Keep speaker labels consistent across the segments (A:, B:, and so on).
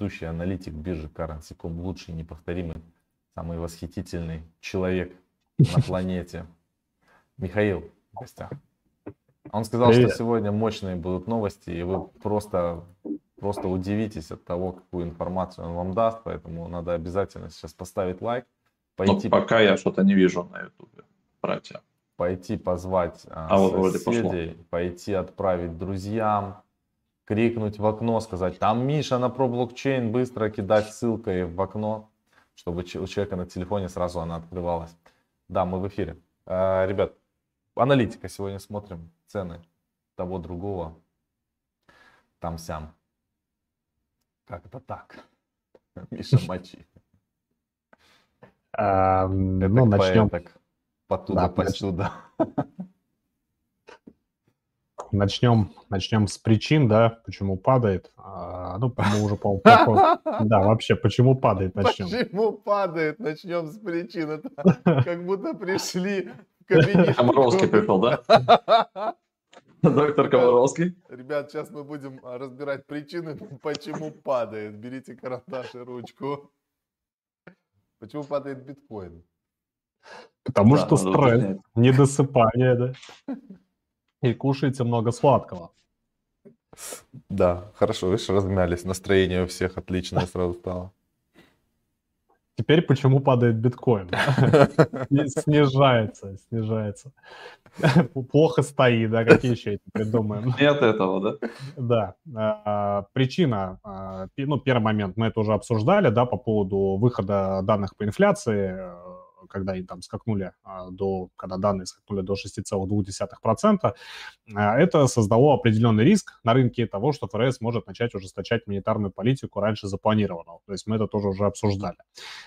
A: ведущий аналитик биржи Currency.com, лучший, неповторимый, самый восхитительный человек на планете. Михаил в гостях. Он сказал, Привет. что сегодня мощные будут новости, и вы просто, просто удивитесь от того, какую информацию он вам даст, поэтому надо обязательно сейчас поставить лайк.
B: Пойти... Но пока я что-то не вижу на ютубе, братья.
A: Пойти позвать а, а вот соседей, пойти отправить друзьям, крикнуть в окно, сказать, там Миша на про блокчейн, быстро кидать ссылкой в окно, чтобы у человека на телефоне сразу она открывалась. Да, мы в эфире. А, ребят, аналитика сегодня смотрим, цены того другого, там сям. Как это так? Миша мочи.
C: Ну, начнем. Так,
A: потуда, да, посюда.
C: Начнем, начнем с причин, да, почему падает. А, ну, мы уже, по Да, вообще, почему падает, начнем.
A: Почему падает, начнем с причин. Это как будто пришли в кабинет.
B: Комаровский пришел, да? Доктор Комаровский.
A: Ребят, сейчас мы будем разбирать причины, почему падает. Берите карандаш и ручку. Почему падает биткоин?
C: Потому да, что стресс, недосыпание, да. И кушаете много сладкого.
A: Да, хорошо, видишь, размялись. Настроение у всех отличное сразу стало.
C: Теперь почему падает биткоин? Снижается, снижается. Плохо стоит, да, какие еще эти придумаем?
B: Нет этого, да?
C: Да. А, причина, а, ну, первый момент, мы это уже обсуждали, да, по поводу выхода данных по инфляции когда они там скакнули а, до, когда данные скакнули до 6,2%, а, это создало определенный риск на рынке того, что ФРС может начать ужесточать монетарную политику раньше запланированного. То есть мы это тоже уже обсуждали.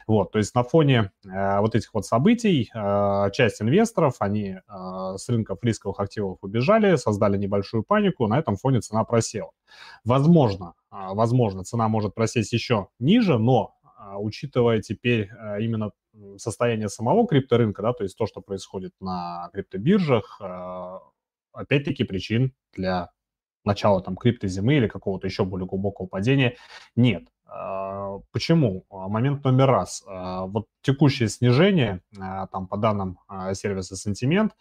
C: Вот, то есть на фоне а, вот этих вот событий часть инвесторов, они с рынков рисковых активов убежали, создали небольшую панику, на этом фоне цена просела. Возможно, возможно, цена может просесть еще ниже, но учитывая теперь именно состояние самого крипторынка, да, то есть то, что происходит на криптобиржах, э, опять-таки причин для начала там криптозимы или какого-то еще более глубокого падения нет. Э, почему? Момент номер раз. Вот текущее снижение, там по данным сервиса Sentiment,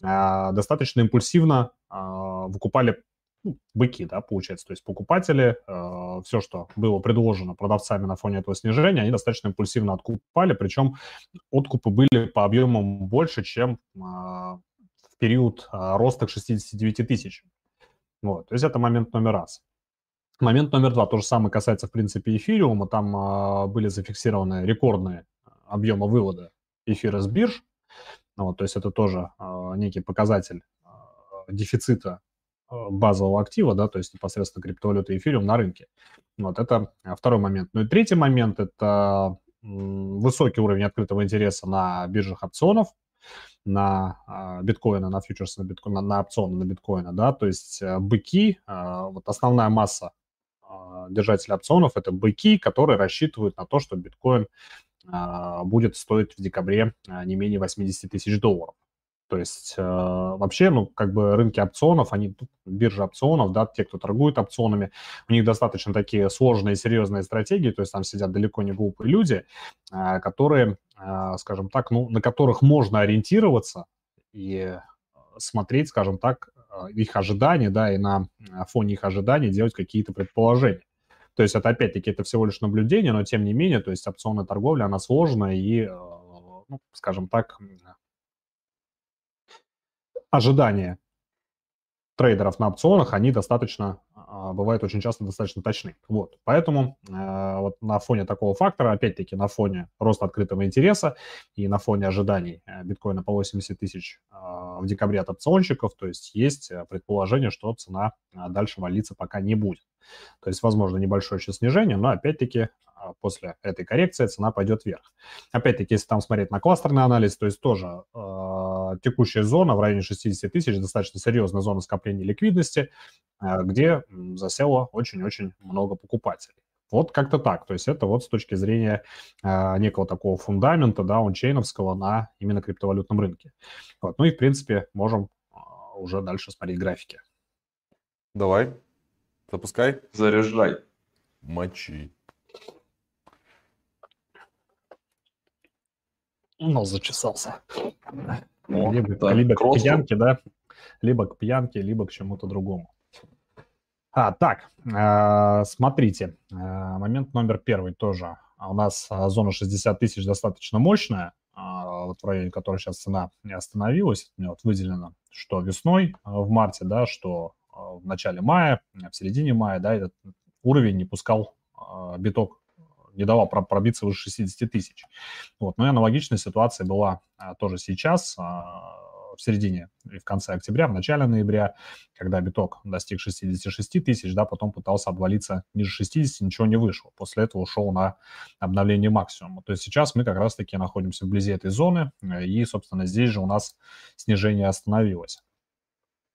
C: достаточно импульсивно выкупали быки, да, получается. То есть покупатели, э, все, что было предложено продавцами на фоне этого снижения, они достаточно импульсивно откупали, причем откупы были по объемам больше, чем э, в период э, роста к 69 тысяч. Вот, то есть это момент номер раз. Момент номер два, то же самое касается, в принципе, эфириума. Там э, были зафиксированы рекордные объемы вывода эфира с бирж. Вот, то есть это тоже э, некий показатель э, дефицита базового актива, да, то есть непосредственно криптовалюты эфириум на рынке. Вот это э, второй момент. Ну и третий момент – это высокий уровень открытого интереса на биржах опционов, на а, биткоина, на фьючерсы на биткоина, на опционы на биткоина, да, то есть э, быки, вот основная масса держателей опционов – это быки, которые рассчитывают на то, что биткоин будет стоить в декабре не менее 80 тысяч долларов. То есть э, вообще, ну, как бы рынки опционов, они, биржа опционов, да, те, кто торгует опционами, у них достаточно такие сложные, серьезные стратегии, то есть там сидят далеко не глупые люди, э, которые, э, скажем так, ну, на которых можно ориентироваться и смотреть, скажем так, э, их ожидания, да, и на фоне их ожиданий делать какие-то предположения. То есть это, опять-таки, это всего лишь наблюдение, но тем не менее, то есть опционная торговля, она сложная и, э, ну, скажем так, ожидания трейдеров на опционах, они достаточно, а, бывают очень часто достаточно точны. Вот. Поэтому э, вот на фоне такого фактора, опять-таки на фоне роста открытого интереса и на фоне ожиданий э, биткоина по 80 тысяч э, в декабре от опционщиков, то есть есть предположение, что цена дальше валиться пока не будет. То есть, возможно, небольшое еще снижение, но опять-таки а, после этой коррекции цена пойдет вверх. Опять-таки, если там смотреть на кластерный анализ, то есть тоже э, текущая зона в районе 60 тысяч, достаточно серьезная зона скопления ликвидности, э, где засело очень-очень много покупателей. Вот как-то так. То есть это вот с точки зрения э, некого такого фундамента, да, ончейновского на именно криптовалютном рынке. Вот. Ну и, в принципе, можем э, уже дальше смотреть графики.
A: Давай, запускай.
B: Заряжай.
A: Мочи.
C: Нос зачесался. О, либо да, либо к пьянке, да, либо к пьянке, либо к чему-то другому. А, так, э, смотрите, э, момент номер первый тоже. У нас э, зона 60 тысяч достаточно мощная, э, вот в районе которой сейчас цена не остановилась. Мне вот выделено, что весной э, в марте, да, что э, в начале мая, в середине мая, да, этот уровень не пускал э, биток не давал пробиться выше 60 тысяч. Вот. Ну и аналогичная ситуация была а, тоже сейчас, а, в середине и в конце октября, в начале ноября, когда биток достиг 66 тысяч, да, потом пытался обвалиться ниже 60, ничего не вышло. После этого ушел на обновление максимума. То есть сейчас мы как раз-таки находимся вблизи этой зоны, и, собственно, здесь же у нас снижение остановилось.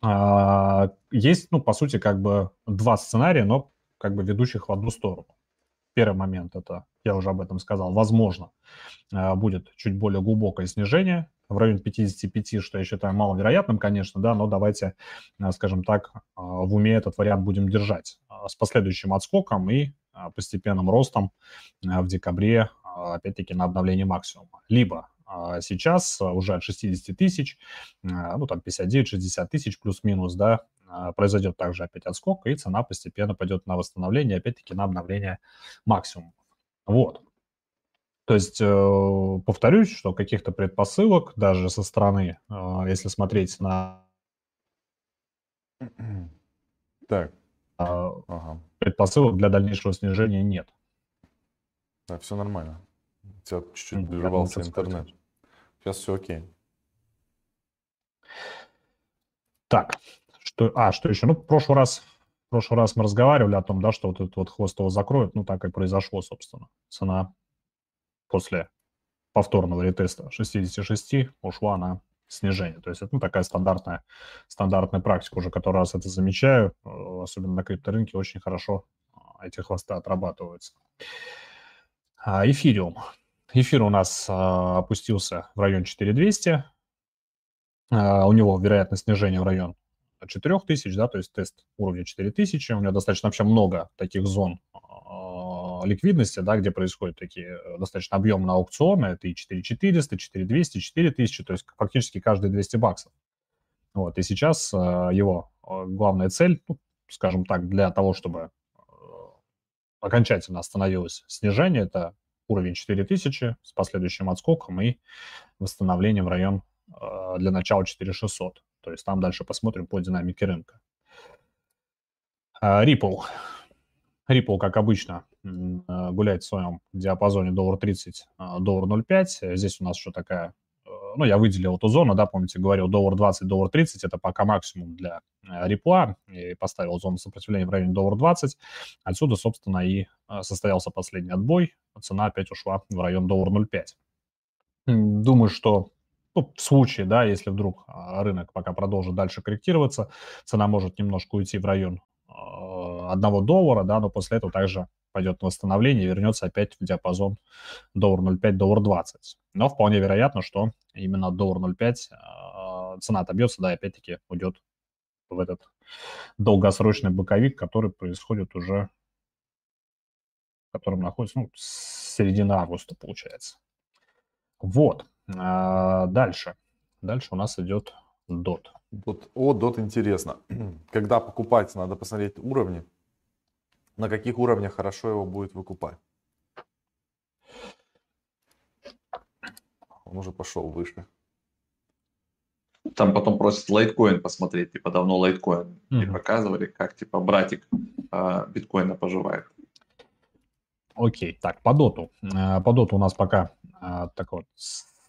C: А, есть, ну, по сути, как бы два сценария, но как бы ведущих в одну сторону. Первый момент, это, я уже об этом сказал, возможно, э, будет чуть более глубокое снижение в районе 55, что я считаю маловероятным, конечно, да, но давайте, э, скажем так, э, в уме этот вариант будем держать с последующим отскоком и постепенным ростом в декабре, опять-таки, на обновление максимума. Либо сейчас уже от 60 тысяч, ну, там 59-60 тысяч плюс-минус, да, произойдет также опять отскок, и цена постепенно пойдет на восстановление, опять-таки на обновление максимума. Вот. То есть, э, повторюсь, что каких-то предпосылок даже со стороны, э, если смотреть на...
A: Так.
C: А, ага. Предпосылок для дальнейшего снижения нет.
A: Да, все нормально. У тебя чуть-чуть прервался интернет. Сейчас все окей.
C: Так, что, а, что еще? Ну, в прошлый раз, в прошлый раз мы разговаривали о том, да, что вот этот вот хвост его закроют. Ну, так и произошло, собственно. Цена после повторного ретеста 66 ушла на снижение. То есть это ну, такая стандартная, стандартная практика уже который раз это замечаю. Э, особенно на крипторынке очень хорошо а, эти хвосты отрабатываются. А, эфириум. Эфир у нас а, опустился в район 4200. А, у него вероятность снижения в район 4000, да, то есть тест уровня 4000. У меня достаточно вообще много таких зон а, ликвидности, да, где происходят такие э, достаточно объемные аукционы. Это и 4400, 4200, 4000, то есть фактически каждые 200 баксов. Вот, и сейчас э, его э, главная цель, ну, скажем так, для того, чтобы окончательно остановилось снижение, это уровень 4000 с последующим отскоком и восстановлением в район для начала 4600. То есть там дальше посмотрим по динамике рынка. А, Ripple. Ripple, как обычно, а, гуляет в своем диапазоне доллар 30, а, доллар 0,5. Здесь у нас еще такая, ну, я выделил эту зону, да, помните, говорил, доллар 20, доллар 30, это пока максимум для Ripple, и поставил зону сопротивления в районе доллар 20. Отсюда, собственно, и состоялся последний отбой. Цена опять ушла в район доллар 0,5. Думаю, что ну, в случае, да, если вдруг а, рынок пока продолжит дальше корректироваться, цена может немножко уйти в район а, одного доллара, да, но после этого также пойдет восстановление и вернется опять в диапазон доллар 0,5, доллар 20. Но вполне вероятно, что именно доллар 0,5 а, цена отобьется, да, и опять-таки уйдет в этот долгосрочный боковик, который происходит уже, в котором находится, ну, с середины августа, получается. Вот. А, дальше. Дальше у нас идет DOT.
A: Вот, о, DOT интересно. Когда покупать, надо посмотреть уровни. На каких уровнях хорошо его будет выкупать. Он уже пошел выше.
B: Там потом просят лайткоин посмотреть, типа давно лайткоин mm-hmm. не показывали, как типа братик э, биткоина поживает.
C: Окей, так, по доту. Э, по доту у нас пока э, так вот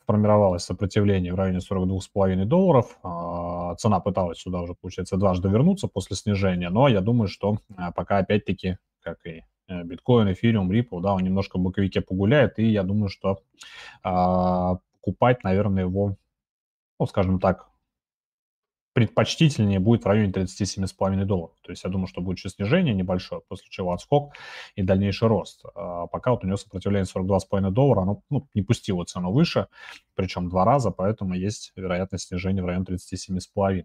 C: сформировалось сопротивление в районе 42,5 долларов. А, цена пыталась сюда уже, получается, дважды вернуться после снижения, но я думаю, что а, пока опять-таки, как и э, биткоин, эфириум, Ripple, да, он немножко в боковике погуляет, и я думаю, что а, покупать, наверное, его, ну, скажем так, предпочтительнее будет в районе 37,5 долларов. То есть я думаю, что будет еще снижение небольшое, после чего отскок и дальнейший рост. А пока вот у него сопротивление 42,5 доллара, оно ну, не пустило цену выше, причем два раза, поэтому есть вероятность снижения в район 37,5.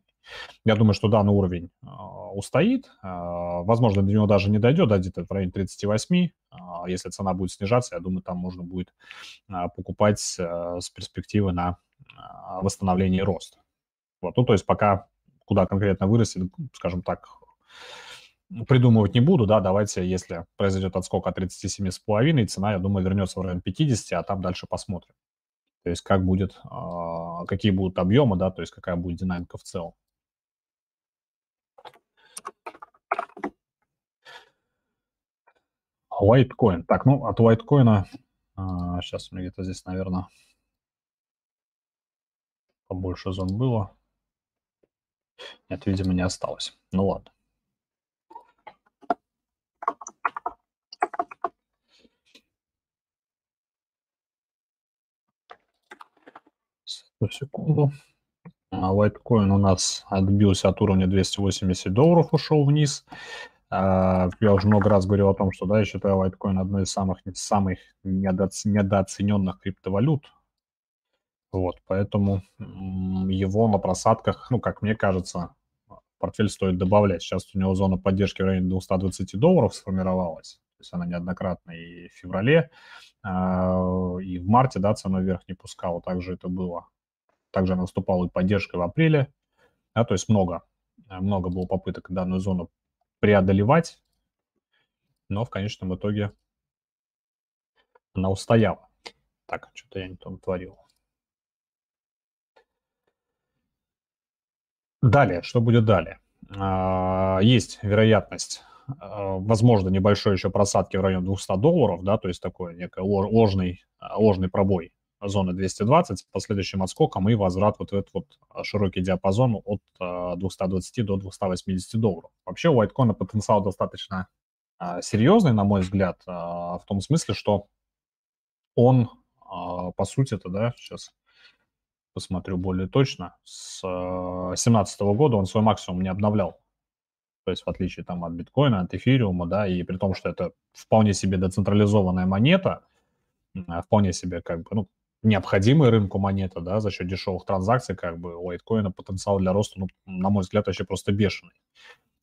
C: Я думаю, что данный уровень э, устоит. Э, возможно, до него даже не дойдет, да, где-то в районе 38. Э, если цена будет снижаться, я думаю, там можно будет э, покупать э, с перспективы на э, восстановление и рост. Вот, ну, то есть пока куда конкретно вырастет, скажем так, придумывать не буду, да, давайте, если произойдет отскок от 37,5, цена, я думаю, вернется в район 50, а там дальше посмотрим. То есть как будет, а, какие будут объемы, да, то есть какая будет динамика в целом. Litecoin. Так, ну, от Litecoin, сейчас у меня где-то здесь, наверное, побольше зон было. Нет, видимо, не осталось. Ну ладно. секунду. А Litecoin у нас отбился от уровня 280 долларов, ушел вниз. А, я уже много раз говорил о том, что да, я считаю Litecoin одной из самых, самых недооцененных криптовалют. Вот, поэтому его на просадках, ну, как мне кажется, портфель стоит добавлять. Сейчас у него зона поддержки в районе 220 долларов сформировалась. То есть она неоднократно и в феврале, а, и в марте, да, ценой вверх не пускала. Также это было. Также она наступала и поддержкой в апреле. Да, то есть много, много было попыток данную зону преодолевать, но в конечном итоге она устояла. Так, что-то я не то натворил. Далее, что будет далее? А, есть вероятность, а, возможно, небольшой еще просадки в районе 200 долларов, да, то есть такой некий ложный, а, ложный пробой зоны 220 с последующим отскоком и возврат вот в этот вот широкий диапазон от 220 до 280 долларов. Вообще у Whitecoin потенциал достаточно серьезный, на мой взгляд, в том смысле, что он, по сути это, да, сейчас посмотрю более точно, с 2017 э, года он свой максимум не обновлял. То есть в отличие там от биткоина, от эфириума, да, и при том, что это вполне себе децентрализованная монета, вполне себе как бы, ну, необходимая рынку монета, да, за счет дешевых транзакций, как бы у лайткоина потенциал для роста, ну, на мой взгляд, вообще просто бешеный.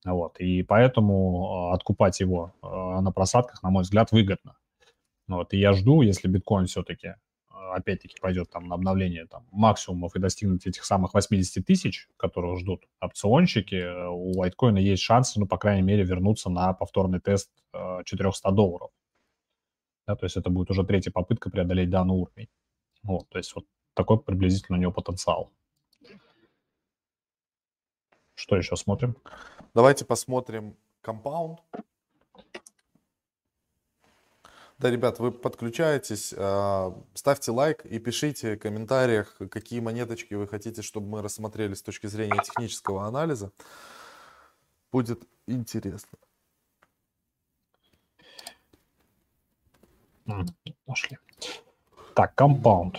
C: Вот, и поэтому э, откупать его э, на просадках, на мой взгляд, выгодно. Вот, и я жду, если биткоин все-таки опять-таки пойдет там на обновление там, максимумов и достигнуть этих самых 80 тысяч, которых ждут опционщики, э, у лайткоина есть шансы, ну, по крайней мере, вернуться на повторный тест 400 э, долларов. Да, то есть это будет уже третья попытка преодолеть данный уровень. Вот, то есть вот такой приблизительно у него потенциал. Что еще смотрим?
A: Давайте посмотрим компаунд. Да, ребят, вы подключаетесь, а, ставьте лайк и пишите в комментариях, какие монеточки вы хотите, чтобы мы рассмотрели с точки зрения технического анализа. Будет интересно.
C: Нашли. Так, компаунд.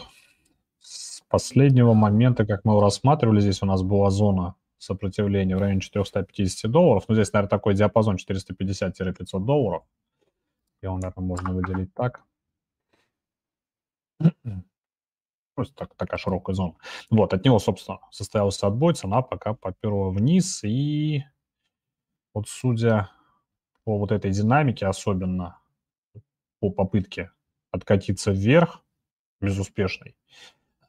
C: С последнего момента, как мы его рассматривали, здесь у нас была зона сопротивления в районе 450 долларов. Ну, здесь, наверное, такой диапазон 450-500 долларов. Его, наверное, можно выделить так. Просто так, такая широкая зона. Вот, от него, собственно, состоялся отбой, цена пока поперла вниз, и вот судя по вот этой динамике, особенно по попытке откатиться вверх, безуспешной,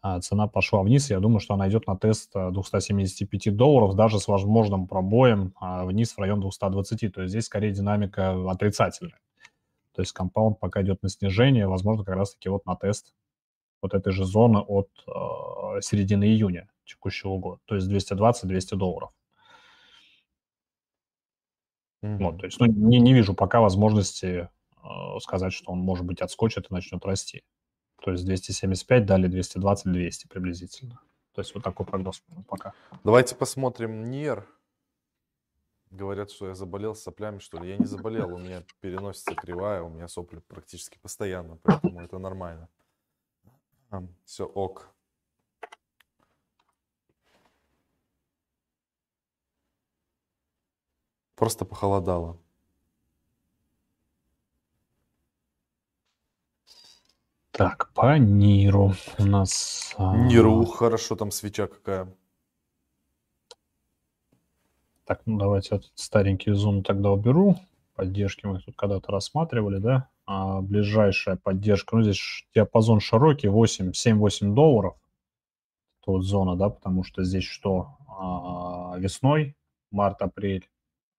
C: а цена пошла вниз, я думаю, что она идет на тест 275 э, долларов, даже с возможным пробоем а, вниз в район 220. То есть здесь скорее динамика отрицательная. То есть компаунд пока идет на снижение, возможно, как раз-таки вот на тест вот этой же зоны от э, середины июня текущего года, то есть 220-200 долларов. Mm-hmm. Вот, то есть ну, не, не вижу пока возможности э, сказать, что он, может быть, отскочит и начнет расти. То есть 275, далее 220-200 приблизительно. То есть вот такой прогноз пока.
A: Давайте посмотрим НИР. Говорят, что я заболел соплями, что ли. Я не заболел, у меня переносится кривая, у меня сопли практически постоянно, поэтому это нормально. Все ок. Просто похолодало.
C: Так, по Ниру у нас...
A: А, Ниру, хорошо, там свеча какая.
C: Так, ну давайте этот старенький зум тогда уберу. Поддержки мы тут когда-то рассматривали, да? А ближайшая поддержка, ну здесь диапазон широкий, 8, 7-8 долларов. Тут зона, да, потому что здесь что? А, весной, март-апрель,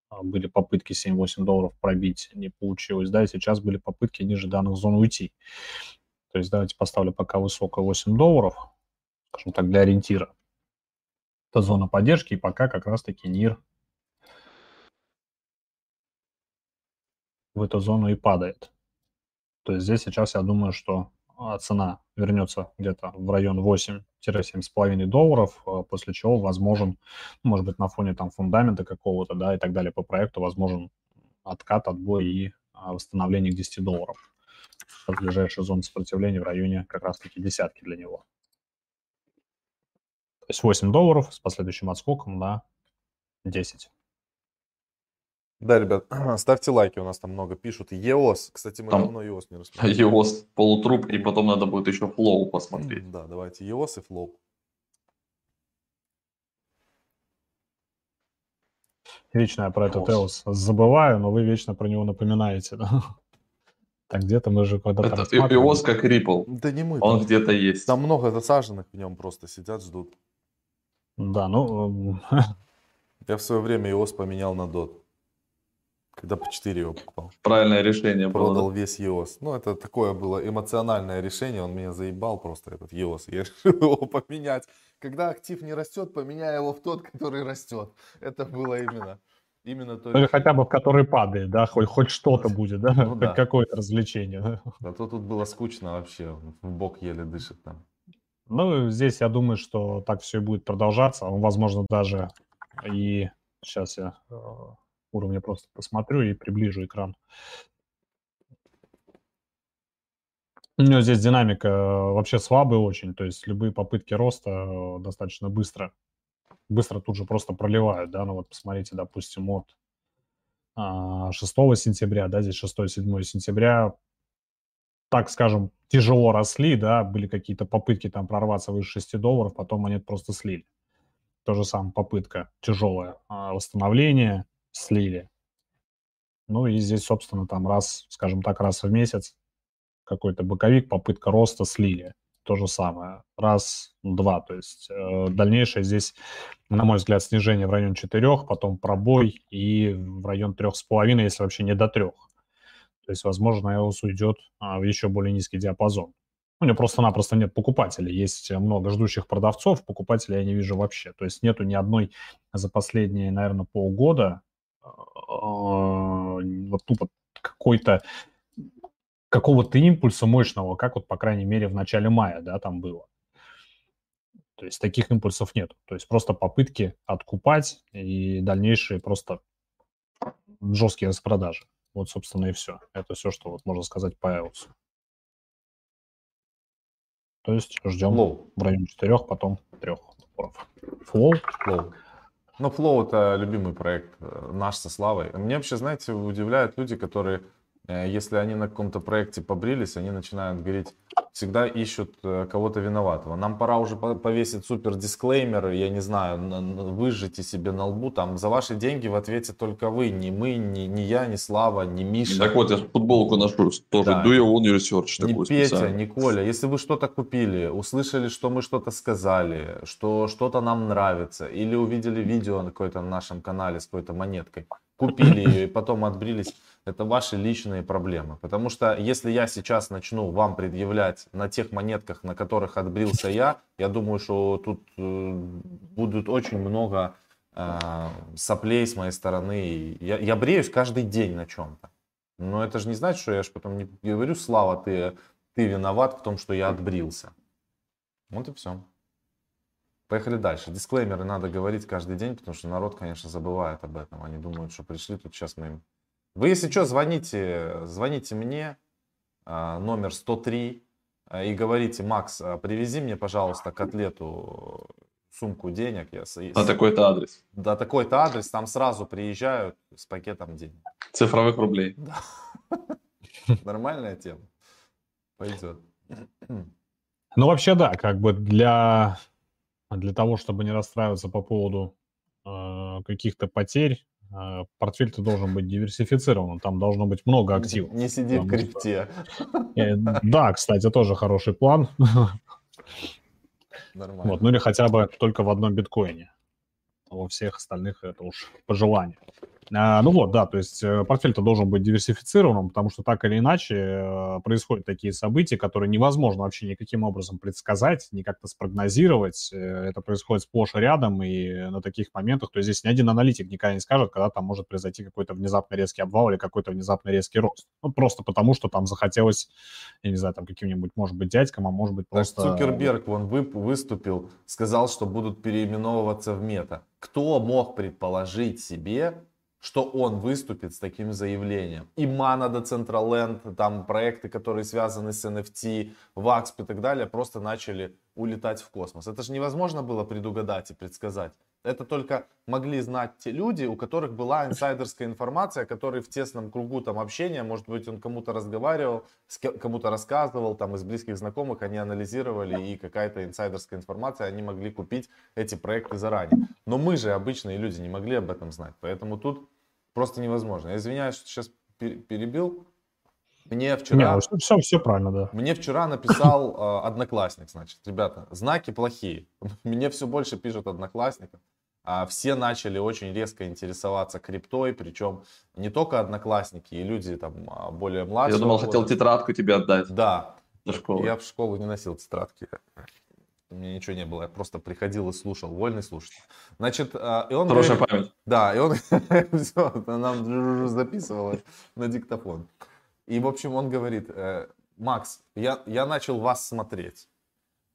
C: а, были попытки 7-8 долларов пробить, не получилось, да, и сейчас были попытки ниже данных зон уйти. То есть давайте поставлю пока высокое 8 долларов, скажем так, для ориентира. Это зона поддержки, и пока как раз-таки НИР в эту зону и падает. То есть здесь сейчас я думаю, что а, цена вернется где-то в район 8-7,5 долларов, а, после чего возможен, ну, может быть, на фоне там фундамента какого-то, да, и так далее по проекту, возможен откат, отбой и а, восстановление к 10 долларов. Ближайшая зона сопротивления в районе как раз-таки десятки для него. То есть 8 долларов с последующим отскоком на 10.
A: Да, ребят, ставьте лайки, у нас там много пишут. EOS, кстати, мы там давно EOS не рассмотрели.
B: EOS полутруп, и потом надо будет еще Flow посмотреть.
A: Да, давайте EOS и Flow.
C: Вечно я про этот EOS забываю, но вы вечно про него напоминаете. Да? Так где-то мы же когда-то
B: Это EOS как Ripple.
A: Да не мы.
B: Он где-то есть.
A: Там много засаженных в нем просто сидят, ждут.
C: Да, ну...
A: Я в свое время EOS поменял на DOT. Когда по 4 его покупал.
B: Правильное решение
A: Продал было. весь EOS. Ну, это такое было эмоциональное решение. Он меня заебал просто, этот EOS. Я решил его поменять. Когда актив не растет, поменяй его в тот, который растет. Это было именно. Именно
C: то. Или хотя бы в который падает, да, хоть, хоть что-то будет, да, ну, да. какое-то развлечение. Да.
A: А то тут было скучно вообще, в бок еле дышит там.
C: Ну, здесь я думаю, что так все и будет продолжаться. Возможно, даже и сейчас я э, уровня просто посмотрю и приближу экран. У него здесь динамика э, вообще слабая очень, то есть любые попытки роста э, достаточно быстро, быстро тут же просто проливают, да, ну вот посмотрите, допустим, от 6 а, сентября, да, здесь 6-7 сентября, так скажем, тяжело росли, да, были какие-то попытки там прорваться выше 6 долларов, потом они просто слили. То же самое попытка тяжелое а, восстановление, слили. Ну и здесь, собственно, там раз, скажем так, раз в месяц какой-то боковик, попытка роста слили. То же самое. Раз, два. То есть э, дальнейшее здесь, на мой взгляд, снижение в район 4, потом пробой и в район 3,5, если вообще не до 3. То есть, возможно, EOS уйдет а, в еще более низкий диапазон. У него просто-напросто нет покупателей. Есть много ждущих продавцов, покупателей я не вижу вообще. То есть нету ни одной за последние, наверное, полгода вот тупо какой-то какого-то импульса мощного, как вот, по крайней мере, в начале мая, да, там было. То есть таких импульсов нет. То есть просто попытки откупать и дальнейшие просто жесткие распродажи. Вот, собственно, и все. Это все, что вот можно сказать по EOS. То есть ждем Flow. в районе 4, потом 3
A: Flow? Flow. Ну, Flow это любимый проект э, наш со Славой. Мне вообще, знаете, удивляют люди, которые, если они на каком-то проекте побрились, они начинают говорить, всегда ищут э, кого-то виноватого. Нам пора уже повесить супер дисклеймер, я не знаю, выжите себе на лбу, там, за ваши деньги в ответе только вы, не мы, не, не я, не Слава, не Миша.
B: Так вот, я футболку ношу, тоже да. do your own research.
A: Не Петя, не Коля, если вы что-то купили, услышали, что мы что-то сказали, что что-то нам нравится, или увидели видео на какой-то на нашем канале с какой-то монеткой, купили ее и потом отбрились, это ваши личные проблемы. Потому что если я сейчас начну вам предъявлять на тех монетках, на которых отбрился я, я думаю, что тут э, будут очень много э, соплей с моей стороны. Я, я бреюсь каждый день на чем-то. Но это же не значит, что я же потом не говорю, Слава, ты, ты виноват в том, что я отбрился. Вот и все. Поехали дальше. Дисклеймеры надо говорить каждый день, потому что народ, конечно, забывает об этом. Они думают, что пришли, тут сейчас мы им... Вы, если что, звоните, звоните мне, а, номер 103, а, и говорите, Макс, а, привези мне, пожалуйста, котлету сумку денег. Я,
B: на такой-то адрес.
A: Да, такой-то адрес, там сразу приезжают с пакетом денег.
B: Цифровых рублей. Да.
A: Нормальная тема. Пойдет.
C: Ну, вообще, да, как бы для, для того, чтобы не расстраиваться по поводу э, каких-то потерь, портфель-то должен быть диверсифицирован, там должно быть много активов.
A: Не сиди в крипте.
C: Что... Э, да, кстати, тоже хороший план. Нормально. Вот, ну или хотя бы только в одном биткоине. Во всех остальных это уж по желанию. А, ну вот, да, то есть э, портфель-то должен быть диверсифицированным, потому что так или иначе э, происходят такие события, которые невозможно вообще никаким образом предсказать, ни как-то спрогнозировать. Э, это происходит сплошь и рядом, и на таких моментах, то есть здесь ни один аналитик никогда не скажет, когда там может произойти какой-то внезапно резкий обвал или какой-то внезапно резкий рост. Ну, просто потому, что там захотелось, я не знаю, там каким-нибудь, может быть, дядькам, а может быть просто...
A: Так Цукерберг, он выступил, сказал, что будут переименовываться в мета. Кто мог предположить себе, что он выступит с таким заявлением. И Mana Decentraland, там проекты, которые связаны с NFT, VAXP и так далее, просто начали улетать в космос. Это же невозможно было предугадать и предсказать. Это только могли знать те люди, у которых была инсайдерская информация, которые в тесном кругу там общения, может быть, он кому-то разговаривал, кому-то рассказывал, там из близких знакомых они анализировали, и какая-то инсайдерская информация, они могли купить эти проекты заранее. Но мы же, обычные люди, не могли об этом знать. Поэтому тут просто невозможно. Я извиняюсь, что сейчас перебил. Мне вчера...
C: Не, все, все правильно, да.
A: Мне вчера написал э, одноклассник, значит, ребята, знаки плохие. Мне все больше пишут одноклассников. А все начали очень резко интересоваться криптой, причем не только одноклассники и люди там а, более младшие.
B: Я думал, хотел тетрадку тебе отдать.
A: Да. До школы. Я в школу не носил тетрадки. У меня ничего не было, я просто приходил и слушал, вольный слушатель. Значит, а, и он...
B: Хорошая говорит, память.
A: Да, и он все, нам записывал на диктофон. И, в общем, он говорит, «Э, Макс, я, я начал вас смотреть.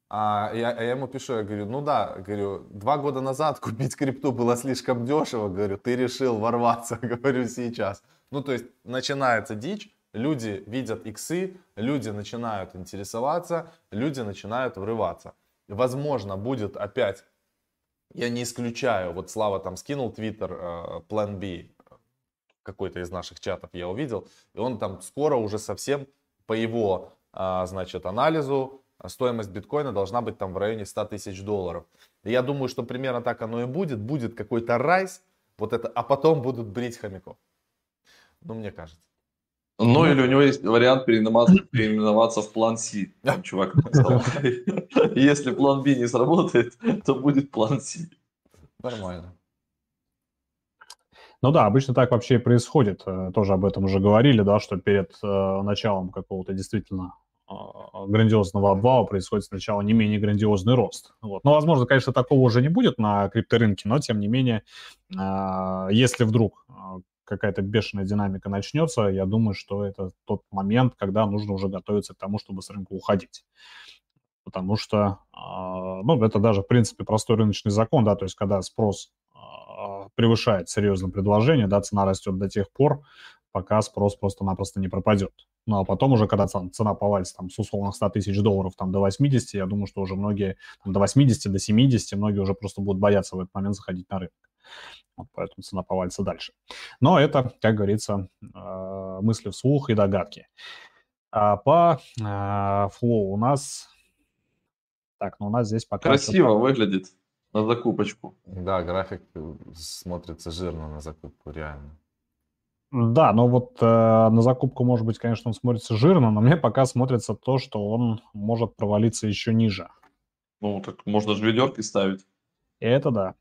A: А я, а я ему пишу, я говорю, ну да, говорю, два года назад купить крипту было слишком дешево, говорю, ты решил ворваться, говорю, сейчас. Ну, то есть, начинается дичь, люди видят иксы, люди начинают интересоваться, люди начинают врываться. Возможно, будет опять, я не исключаю, вот Слава там скинул твиттер, э, Plan B, какой-то из наших чатов я увидел, и он там скоро уже совсем по его, э, значит, анализу стоимость биткоина должна быть там в районе 100 тысяч долларов. И я думаю, что примерно так оно и будет. Будет какой-то райс, вот это, а потом будут брить хомяков. Ну, мне кажется.
B: Ну, или у него есть вариант переименоваться, переименоваться в план С. Там чувак написал. Если план Б не сработает, то будет план С.
A: Нормально.
C: Ну да, обычно так вообще и происходит. Э, тоже об этом уже говорили, да, что перед э, началом какого-то действительно а, грандиозного обвала происходит сначала не менее грандиозный рост. Вот. Но, возможно, конечно, такого уже не будет на крипторынке, но, тем не менее, а, если вдруг какая-то бешеная динамика начнется, я думаю, что это тот момент, когда нужно уже готовиться к тому, чтобы с рынка уходить. Потому что, ну, это даже, в принципе, простой рыночный закон, да, то есть когда спрос превышает серьезное предложение, да, цена растет до тех пор, пока спрос просто-напросто не пропадет. Ну, а потом уже, когда цена повалится там, с условных 100 тысяч долларов там, до 80, я думаю, что уже многие там, до 80, до 70, многие уже просто будут бояться в этот момент заходить на рынок. Вот поэтому цена повалится дальше. Но это, как говорится, э, мысли вслух и догадки. А по э, флоу у нас... Так, ну у нас здесь пока...
B: Красиво что выглядит на закупочку.
A: Да, график смотрится жирно на закупку, реально.
C: Да, но вот э, на закупку, может быть, конечно, он смотрится жирно, но мне пока смотрится то, что он может провалиться еще ниже.
B: Ну, так можно же ведерки ставить.
C: И это да.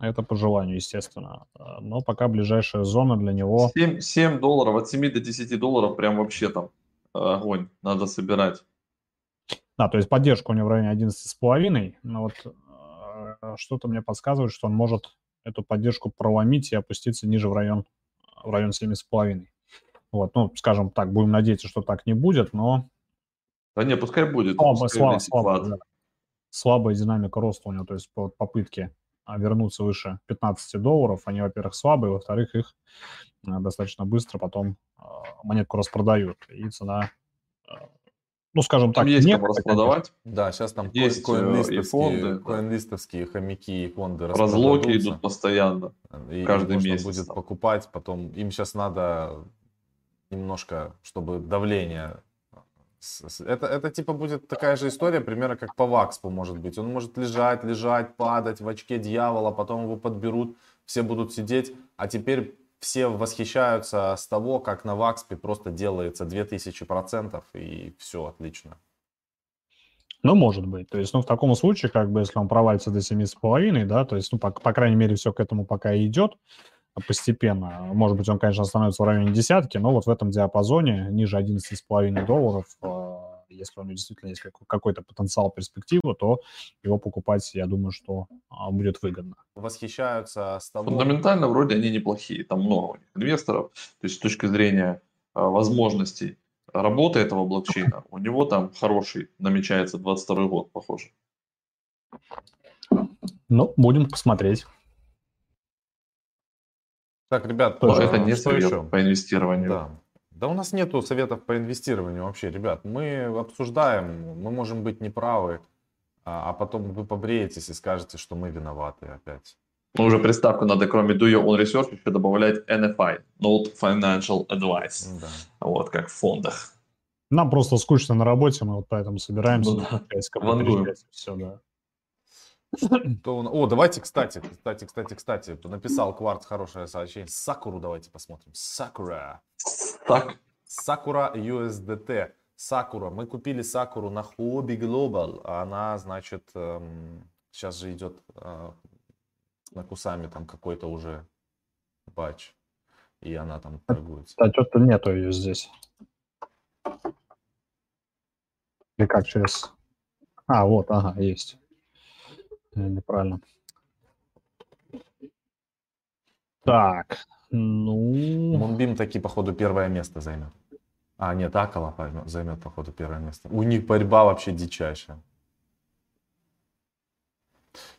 C: Это по желанию, естественно. Но пока ближайшая зона для него...
B: 7, 7 долларов, от 7 до 10 долларов прям вообще там огонь. Надо собирать.
C: Да, то есть поддержка у него в районе 11,5. Но вот э, что-то мне подсказывает, что он может эту поддержку проломить и опуститься ниже в район в район 7,5. Вот, ну, скажем так, будем надеяться, что так не будет, но...
B: Да не, пускай будет.
C: Слабая, слабая, слабая, да. слабая динамика роста у него, то есть попытки а, вернуться выше 15 долларов, они, во-первых, слабые, во-вторых, их а, достаточно быстро потом а, монетку распродают, и цена ну, скажем
B: Там
C: так,
B: есть
C: нет,
B: кому распродавать.
A: Да, сейчас там
B: Есть, э, и
A: коинлистовские,
B: фонды,
A: коинлистовские хомяки и фонды
B: Разлоки идут постоянно.
A: И
B: каждый
A: можно
B: месяц
A: будет покупать, потом им сейчас надо немножко, чтобы давление... Это, это типа будет такая же история, примерно как по Вакспу может быть. Он может лежать, лежать, падать в очке дьявола, потом его подберут, все будут сидеть, а теперь все восхищаются с того, как на Вакспе просто делается 2000% и все отлично.
C: Ну, может быть. То есть, ну, в таком случае, как бы, если он провалится до 7,5, да, то есть, ну, по, по крайней мере, все к этому пока и идет постепенно. Может быть, он, конечно, остановится в районе десятки, но вот в этом диапазоне, ниже 11,5 долларов, э, если у него действительно есть как- какой-то потенциал перспективы, то его покупать, я думаю, что а, будет выгодно.
A: Восхищаются с того...
B: Фундаментально вроде они неплохие. Там много у них инвесторов. То есть с точки зрения а, возможностей работы этого блокчейна, у него там хороший намечается 22 год, похоже.
C: Ну, будем посмотреть.
A: Так, ребят,
C: Тоже
B: это не совет
A: еще?
B: по инвестированию.
A: Да. Да у нас нету советов по инвестированию вообще, ребят. Мы обсуждаем, мы можем быть неправы, а, а потом вы побреетесь и скажете, что мы виноваты опять.
B: Ну, уже приставку надо, кроме Do Your Own Research, еще добавлять NFI, Not Financial Advice.
A: Да.
B: Вот, как в фондах.
C: Нам просто скучно на работе, мы вот поэтому собираемся.
B: Ну да. Вангуем.
C: Все, да.
A: Что у на- О, давайте, кстати, кстати, кстати, кстати, написал Кварц хорошее сообщение. Сакуру давайте посмотрим. Сакура.
B: Так,
A: Сакура USDT. Сакура. Мы купили Сакуру на Hobby Global. а Она, значит, эм, сейчас же идет э, на Кусами там какой-то уже батч. И она там торгуется.
C: А что-то нету ее здесь. Или как через... А, вот, ага, есть. Э, Неправильно. Так, ну...
A: Мунбим таки, походу, первое место займет. А, нет, Акала займет, походу, первое место. У них борьба вообще дичайшая.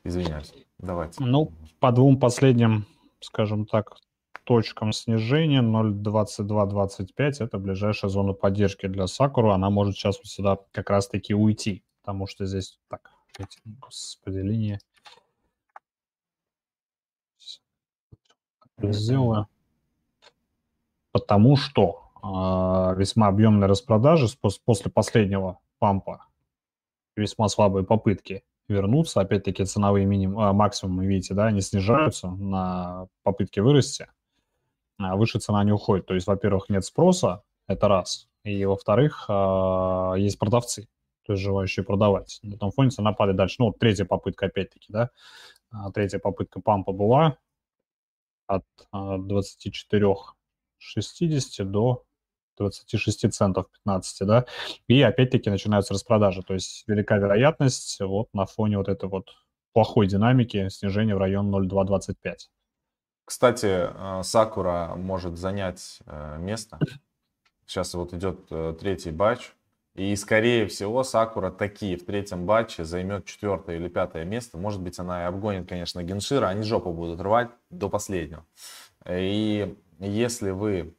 A: Извиняюсь. Давайте.
C: Ну, по двум последним, скажем так, точкам снижения 0.2225 это ближайшая зона поддержки для Сакуру. Она может сейчас вот сюда как раз-таки уйти, потому что здесь так, господи, линии. Сделаю. Потому что а, весьма объемные распродажи после последнего пампа, весьма слабые попытки вернуться. Опять-таки ценовые миним, а, максимумы, видите, да, они снижаются на попытке вырасти, а выше цена не уходит. То есть, во-первых, нет спроса, это раз. И, во-вторых, а, есть продавцы, то есть желающие продавать. На этом фоне цена падает дальше. Ну, вот третья попытка, опять-таки, да, А, третья попытка пампа была от а, 24,60 до 26 центов 15, да, и опять-таки начинаются распродажи, то есть велика вероятность вот на фоне вот этой вот плохой динамики снижения в район 0,225.
A: Кстати, э, Сакура может занять э, место. Сейчас вот идет э, третий батч. И, скорее всего, Сакура таки в третьем батче займет четвертое или пятое место. Может быть, она и обгонит, конечно, Геншира. Они жопу будут рвать до последнего. И если вы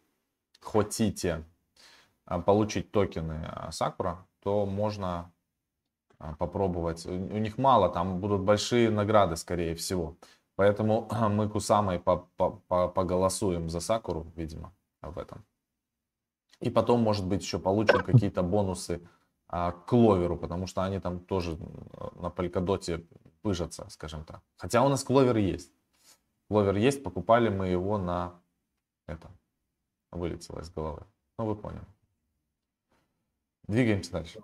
A: хотите а, получить токены а, Сакура, то можно а, попробовать. У у них мало, там будут большие награды, скорее всего. Поэтому мы Кусамой по- по- по- поголосуем за Сакуру, видимо, в этом. И потом, может быть, еще получим какие-то бонусы а, к Кловеру, потому что они там тоже на Полькадоте пыжатся, скажем так. Хотя у нас Кловер есть. Кловер есть, покупали мы его на это. Вылетело из головы. Ну, вы поняли. Двигаемся дальше.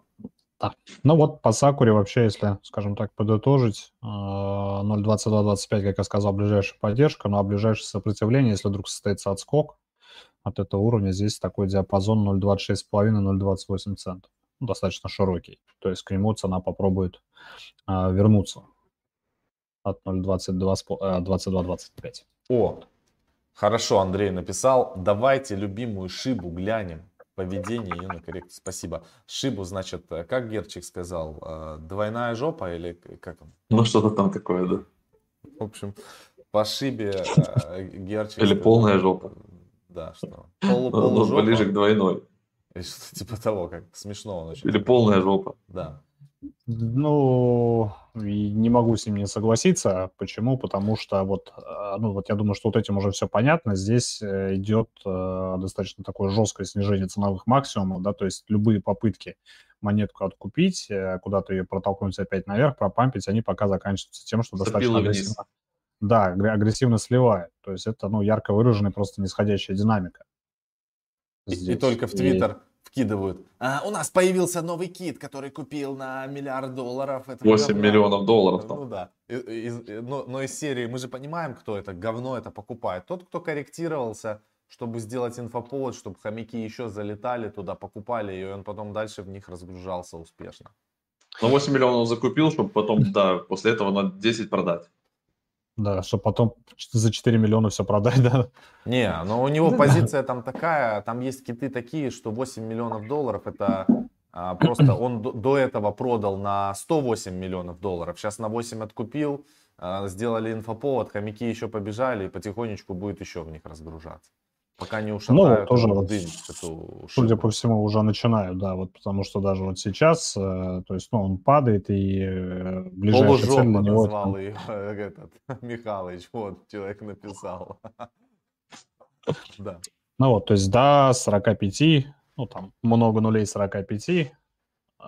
C: Ну вот по Сакуре вообще, если, скажем так, подытожить, э, 0.2225, как я сказал, ближайшая поддержка, ну а ближайшее сопротивление, если вдруг состоится отскок от этого уровня, здесь такой диапазон 0.26,5-0.28 центов. Ну, достаточно широкий. То есть к нему цена попробует э, вернуться от 0.2225.
A: О, хорошо, Андрей написал. Давайте любимую Шибу глянем. Поведение ее на коррекцию. Спасибо. Шибу, значит, э, как Герчик сказал, э, двойная жопа или как он?
B: ну что-то там такое, да.
A: В общем, по Шибе э, Герчик
B: Или полная жопа.
A: Да, что полу,
B: ну,
A: полужопа.
B: ближе к двойной.
A: Или что-то типа того, как смешно он очень.
B: Или полная жопа.
A: Да.
C: Ну, не могу с ним не согласиться. Почему? Потому что вот, э, ну, вот я думаю, что вот этим уже все понятно. Здесь э, идет э, достаточно такое жесткое снижение ценовых максимумов, да, то есть любые попытки монетку откупить, куда-то ее протолкнуть опять наверх, пропампить, они пока заканчиваются тем, что достаточно агрессивно, да, агрессивно сливает. То есть это, ну, ярко выраженная просто нисходящая динамика.
A: И, и только в Твиттер вкидывают. А, у нас появился новый кит, который купил на миллиард долларов.
B: Это 8 говно. миллионов долларов.
A: Там. Ну да. И, и, и, но, но из серии мы же понимаем, кто это говно это покупает. Тот, кто корректировался, чтобы сделать инфоповод, чтобы хомяки еще залетали туда, покупали ее, и он потом дальше в них разгружался успешно.
B: На 8 миллионов закупил, чтобы потом, да, после этого на 10 продать.
C: Да, чтобы потом за 4 миллиона все продать, да.
A: Не, но у него позиция там такая, там есть киты такие, что 8 миллионов долларов это а, просто он до, до этого продал на 108 миллионов долларов, сейчас на 8 откупил, а, сделали инфоповод, хомяки еще побежали и потихонечку будет еще в них разгружаться. Пока не ушатают
C: ну, тоже вот, дым, эту Судя по всему, уже начинают, да, вот потому что даже вот сейчас, э, то есть, ну, он падает, и э, ближайшая цель на него...
A: назвал ее этот, Михалыч, вот, человек написал.
C: да. Ну вот, то есть до 45, ну, там, много нулей 45,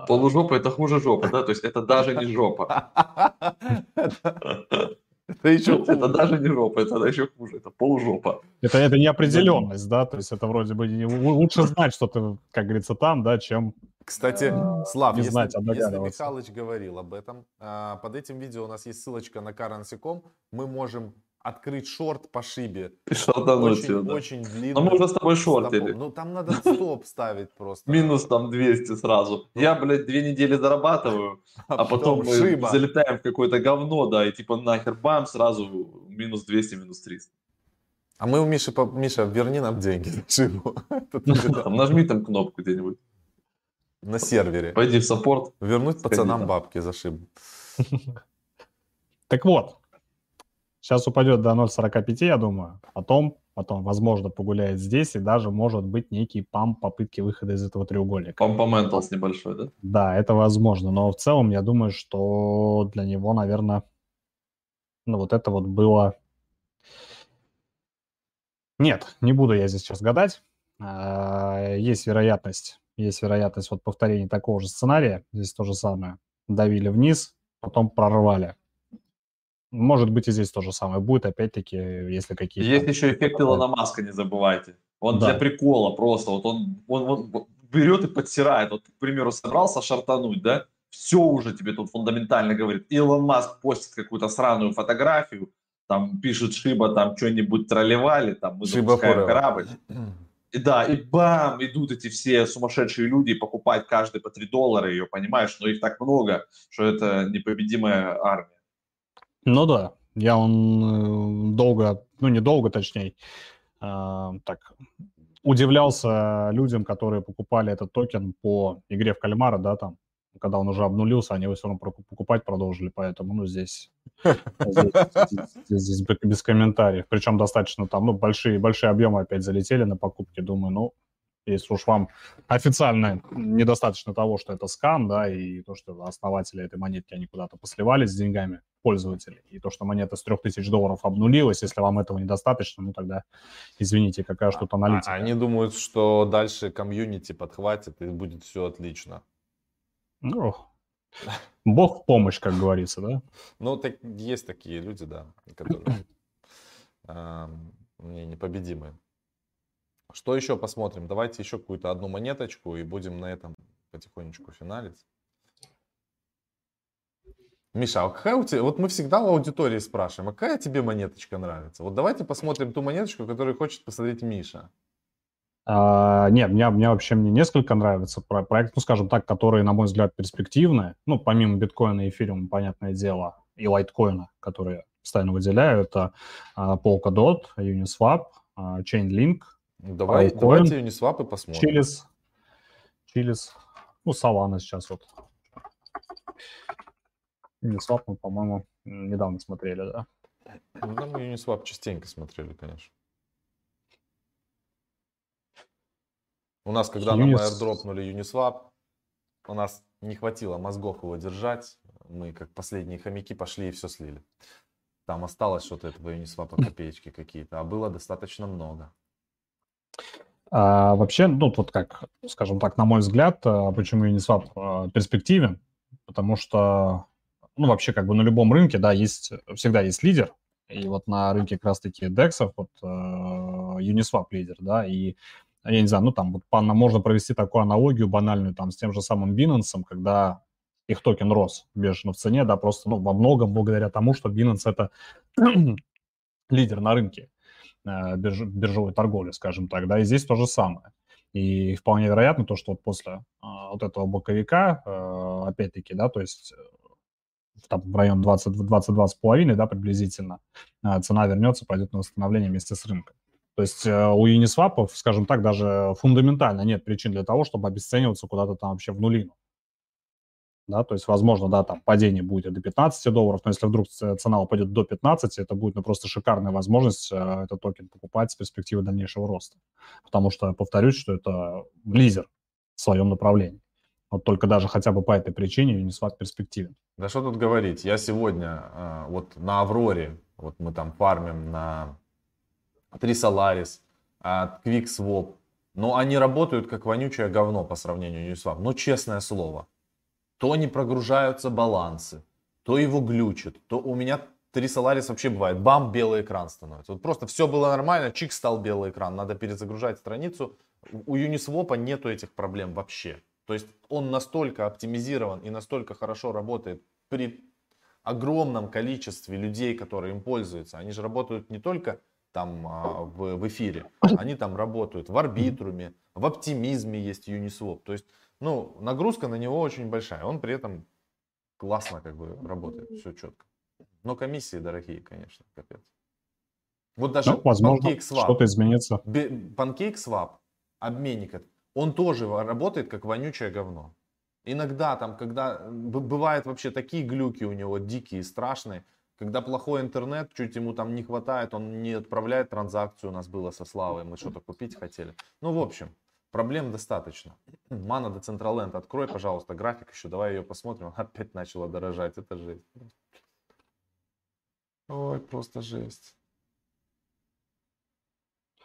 B: Полужопа это хуже жопа, да? То есть это даже не жопа. Это еще Это даже не жопа, это еще хуже, это полужопа.
C: Это, это неопределенность, да, то есть это вроде бы не, лучше знать, что ты, как говорится, там, да, чем
A: кстати, э, Слав, не если, знать, а если Михалыч говорил об этом, а, под этим видео у нас есть ссылочка на currency.com, мы можем открыть шорт по шибе.
B: Шортануть очень,
A: да. очень длинный.
B: Но мы уже с тобой шортили.
A: Ну, там надо стоп ставить просто.
B: Минус там 200 сразу. Я, блядь, две недели зарабатываю, а, а потом мы залетаем в какое-то говно, да, и типа нахер бам, сразу минус 200, минус 300.
A: А мы у Миши, Миша, верни нам деньги за шибу.
B: Там нажми там кнопку где-нибудь.
A: На сервере.
B: Пойди в саппорт.
A: Вернуть пацанам бабки за шибу.
C: Так вот, Сейчас упадет до 0.45, я думаю. Потом, потом, возможно, погуляет здесь и даже может быть некий памп попытки выхода из этого треугольника.
B: Пампаменталс небольшой, да?
C: Да, это возможно. Но в целом я думаю, что для него, наверное, ну вот это вот было... Нет, не буду я здесь сейчас гадать. А, есть вероятность, есть вероятность вот повторения такого же сценария. Здесь то же самое. Давили вниз, потом прорвали может быть, и здесь то же самое будет, опять-таки, если какие-то...
B: Есть еще эффект Илона Маска, не забывайте. Он да. для прикола просто, вот он, он, он берет и подтирает. Вот, к примеру, собрался шартануть, да, все уже тебе тут фундаментально говорит. Илон Маск постит какую-то сраную фотографию, там пишет Шиба, там что-нибудь тролливали, там мы Шиба запускаем корабль. И да, и бам, идут эти все сумасшедшие люди покупать каждый по 3 доллара ее, понимаешь, но их так много, что это непобедимая армия.
C: Ну да, я он э, долго, ну не долго, точнее, э, так удивлялся людям, которые покупали этот токен по игре в кальмара, да, там, когда он уже обнулился, они его все равно покупать продолжили, поэтому, ну, здесь, здесь, здесь, здесь без комментариев. Причем достаточно там, ну, большие, большие объемы опять залетели на покупки, думаю, ну, если уж вам официально недостаточно того, что это скам, да, и то, что основатели этой монетки, они куда-то посливались с деньгами пользователей, и то, что монета с 3000 долларов обнулилась, если вам этого недостаточно, ну тогда, извините, какая что то а, аналитика.
A: А, они думают, что дальше комьюнити подхватит и будет все отлично.
C: Ну, бог в помощь, как говорится, да?
A: Ну, так, есть такие люди, да, которые э, непобедимые. Что еще посмотрим? Давайте еще какую-то одну монеточку и будем на этом потихонечку финалить. Миша, а какая у тебя, вот мы всегда у аудитории спрашиваем, а какая тебе монеточка нравится? Вот давайте посмотрим ту монеточку, которую хочет посмотреть Миша.
C: А, нет, мне, мне вообще мне несколько нравится проект, ну, скажем так, которые, на мой взгляд, перспективные. Ну, помимо биткоина и эфириума, понятное дело, и лайткоина, которые постоянно выделяю, это а, Polkadot, Uniswap, а, Chainlink,
A: Давай, Filecoin, давайте Uniswap и посмотрим.
C: Chiliz. Chiliz. Ну, Solana сейчас вот. Uniswap мы, по-моему, недавно смотрели, да?
A: Ну, мы Uniswap частенько смотрели, конечно. У нас, когда Unis... нам airdropнули Uniswap, у нас не хватило мозгов его держать. Мы, как последние хомяки, пошли и все слили. Там осталось что-то этого Uniswap копеечки какие-то, а было достаточно много.
C: А, вообще, ну, вот как, скажем так, на мой взгляд, а, почему Uniswap а, перспективен, потому что, ну, вообще, как бы на любом рынке, да, есть, всегда есть лидер, и вот на рынке как раз-таки DEX, вот Uniswap лидер, да, и я не знаю, ну, там, вот, можно провести такую аналогию банальную, там, с тем же самым Binance, когда их токен рос бешено в цене, да, просто, ну, во многом благодаря тому, что Binance это лидер на рынке бирж, биржевой торговли, скажем так, да, и здесь то же самое. И вполне вероятно то, что вот после а, вот этого боковика, а, опять-таки, да, то есть э, там в район 20-22,5, да, приблизительно, а, цена вернется, пойдет на восстановление вместе с рынком. То есть э, у Uniswap, скажем так, даже фундаментально нет причин для того, чтобы обесцениваться куда-то там вообще в нулину да, то есть, возможно, да, там падение будет до 15 долларов, но если вдруг цена упадет до 15, это будет ну, просто шикарная возможность э, этот токен покупать с перспективы дальнейшего роста. Потому что, повторюсь, что это лизер в своем направлении. Вот только даже хотя бы по этой причине Uniswap перспективен.
A: Да что тут говорить, я сегодня э, вот на Авроре, вот мы там фармим на 3 Solaris, QuickSwap, но они работают как вонючее говно по сравнению с Uniswap, но честное слово то не прогружаются балансы, то его глючит, то у меня три Solaris вообще бывает, бам, белый экран становится. Вот просто все было нормально, чик стал белый экран, надо перезагружать страницу. У Uniswap нету этих проблем вообще. То есть он настолько оптимизирован и настолько хорошо работает при огромном количестве людей, которые им пользуются. Они же работают не только там а, в, в эфире, они там работают в арбитруме, в оптимизме есть Uniswap. То есть ну, нагрузка на него очень большая. Он при этом классно как бы работает, все четко. Но комиссии дорогие, конечно, капец. Вот даже ну,
C: возможно, PancakeSwap, что-то изменится.
A: PancakeSwap, обменник, он тоже работает как вонючее говно. Иногда там, когда бывают вообще такие глюки у него дикие, страшные, когда плохой интернет, чуть ему там не хватает, он не отправляет транзакцию, у нас было со Славой, мы что-то купить хотели. Ну, в общем, Проблем достаточно. Мана Decentraland, открой, пожалуйста, график еще, давай ее посмотрим. Опять начала дорожать, это жесть. Ой, просто жесть.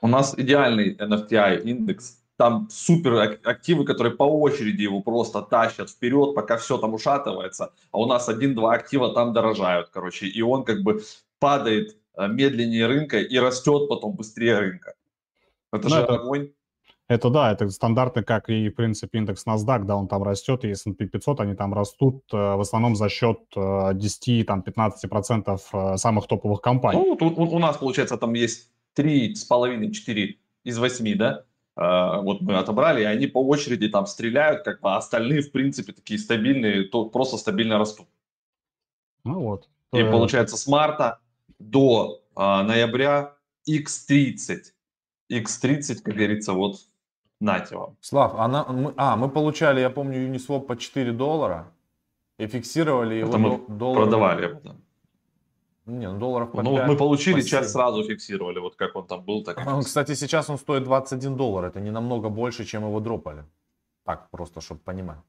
B: У нас идеальный NFTI индекс. Там супер активы, которые по очереди его просто тащат вперед, пока все там ушатывается. А у нас один-два актива там дорожают, короче. И он как бы падает э, медленнее рынка и растет потом быстрее рынка. Это ну, же это... огонь.
C: Это да, это стандартно, как и, в принципе, индекс NASDAQ, да, он там растет, и S&P 500, они там растут э, в основном за счет 10-15% э, самых топовых компаний.
B: Ну, тут у нас, получается, там есть 3,5-4 из 8, да, вот мы отобрали, и они по очереди там стреляют, как бы, а остальные, в принципе, такие стабильные, то просто стабильно растут.
C: Ну вот.
B: И получается с марта до а, ноября X30. X30, как говорится, вот Нате вам.
A: Слав, она, мы, а, мы получали, я помню, Uniswap по 4 доллара и фиксировали его
B: Это мы доллар... продавали. Да.
A: Не, ну долларов по
B: Ну 5, мы получили, по часть сразу фиксировали, вот как он там был, так
A: он, Кстати, сейчас он стоит 21 доллар, это не намного больше, чем его дропали. Так, просто, чтобы понимать.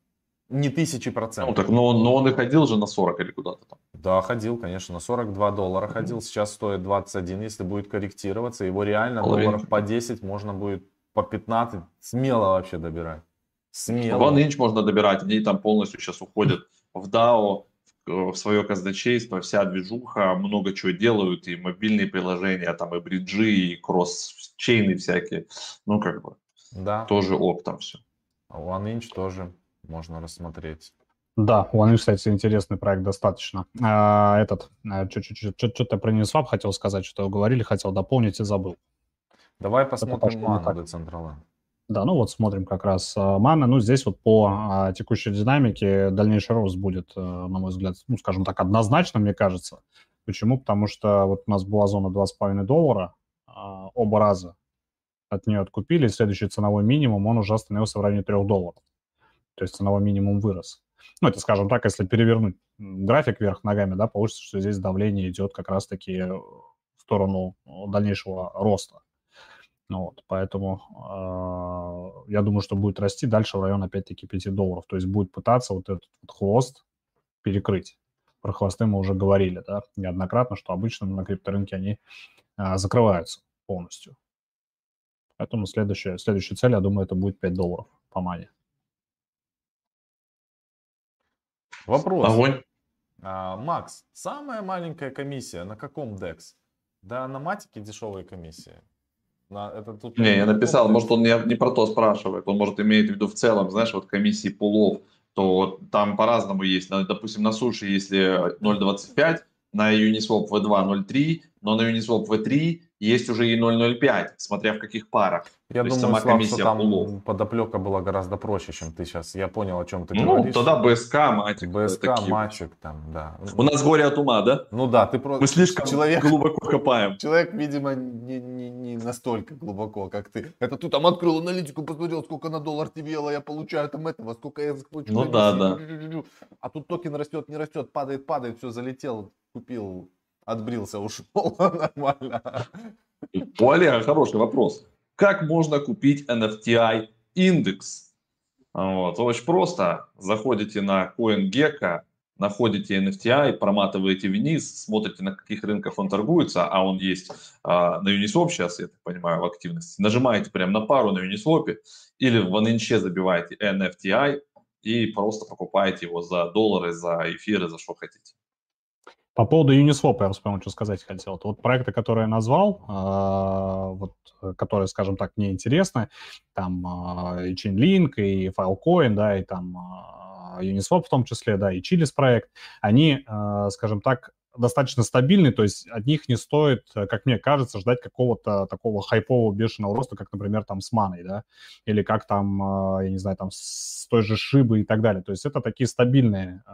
A: Не тысячи процентов.
B: Ну, так, но, но он и ходил же на 40 или куда-то там.
A: Да, ходил, конечно, на 42 доллара ходил. Сейчас стоит 21, если будет корректироваться. Его реально Половинка. долларов по 10 можно будет по 15 смело вообще добирать.
B: Смело. One inch можно добирать, они там полностью сейчас уходят в DAO, в свое казначейство, вся движуха, много чего делают, и мобильные приложения, там и бриджи, и кросс-чейны всякие. Ну, как бы, да. тоже ок там все.
A: One Inch тоже можно рассмотреть.
C: Да, у One Inch, кстати, интересный проект достаточно. А, этот, а, что-то про Uniswap хотел сказать, что говорили, хотел дополнить и забыл.
A: Давай посмотрим ману Decentraland.
C: Да, ну вот смотрим как раз а, мана. Ну, здесь вот по а, текущей динамике дальнейший рост будет, а, на мой взгляд, ну, скажем так, однозначно, мне кажется. Почему? Потому что вот у нас была зона 2,5 доллара, а, оба раза от нее откупили, следующий ценовой минимум, он уже остановился в районе 3 долларов. То есть ценовой минимум вырос. Ну, это, скажем так, если перевернуть график вверх ногами, да, получится, что здесь давление идет как раз-таки в сторону дальнейшего роста. Ну, вот, поэтому э, я думаю, что будет расти дальше в район, опять-таки, 5 долларов. То есть будет пытаться вот этот вот хвост перекрыть. Про хвосты мы уже говорили, да, неоднократно, что обычно на крипторынке они э, закрываются полностью. Поэтому следующая, следующая цель, я думаю, это будет 5 долларов по мане.
A: Вопрос. Огонь. А, Макс, самая маленькая комиссия на каком DEX? Да, на матике дешевые комиссии.
B: На, это тут не, я написал, может он не, не про то спрашивает, он может имеет в виду в целом, знаешь, вот комиссии пулов, то там по-разному есть. Допустим, на суше если 0.25, на Uniswap V2 0.3, но на Uniswap V3 есть уже и 0.05, смотря в каких парах.
A: Я То думаю, сама Слав, комиссия что там пулов. подоплека была гораздо проще, чем ты сейчас. Я понял, о чем ты
B: ну,
A: говоришь.
B: Ну, тогда БСК, Матик.
A: БСК, такие. Матик, там, да.
B: У нас горе от ума, да?
A: Ну да, ты просто...
B: Мы слишком человек, глубоко копаем.
A: Человек, видимо, не, не, не настолько глубоко, как ты. Это ты там открыл аналитику, посмотрел, сколько на доллар TVL я получаю там этого, сколько я
B: получу. Ну да, да.
A: А тут токен растет, не растет, падает, падает, все, залетел, купил, отбрился, ушел, нормально.
B: У Олега хороший вопрос. Как можно купить NFTI индекс? Вот. Очень просто. Заходите на CoinGecko, находите NFTI, проматываете вниз, смотрите, на каких рынках он торгуется, а он есть а, на Uniswap сейчас, я так понимаю, в активности. Нажимаете прямо на пару на Uniswap или в OneInch забиваете NFTI и просто покупаете его за доллары, за эфиры, за что хотите.
C: По поводу Uniswap я вспомнил, что сказать хотел. Это вот проекты, которые я назвал, э, вот, которые, скажем так, мне интересны, там э, и Chainlink, и Filecoin, да, и там э, Uniswap в том числе, да, и Chilis проект, они, скажем так, достаточно стабильны, то есть от них не стоит, как мне кажется, ждать какого-то такого хайпового бешеного роста, как, например, там с маной, да, или как там, я не знаю, там с той же шибы и так далее. То есть это такие стабильные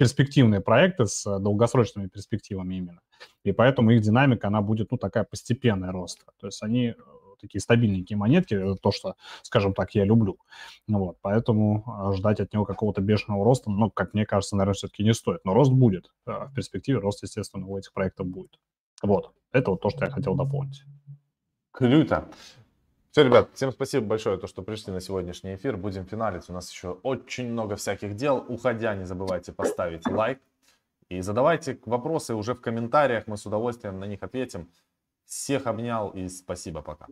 C: перспективные проекты с э, долгосрочными перспективами именно. И поэтому их динамика, она будет, ну, такая постепенная роста. То есть они э, такие стабильненькие монетки, то, что, скажем так, я люблю. Ну, вот, поэтому э, ждать от него какого-то бешеного роста, ну, как мне кажется, наверное, все-таки не стоит. Но рост будет. В перспективе рост, естественно, у этих проектов будет. Вот, это вот то, что я хотел дополнить.
A: Круто. Все, ребят, всем спасибо большое, то, что пришли на сегодняшний эфир. Будем финалить. У нас еще очень много всяких дел. Уходя, не забывайте поставить лайк. И задавайте вопросы уже в комментариях. Мы с удовольствием на них ответим. Всех обнял и спасибо. Пока.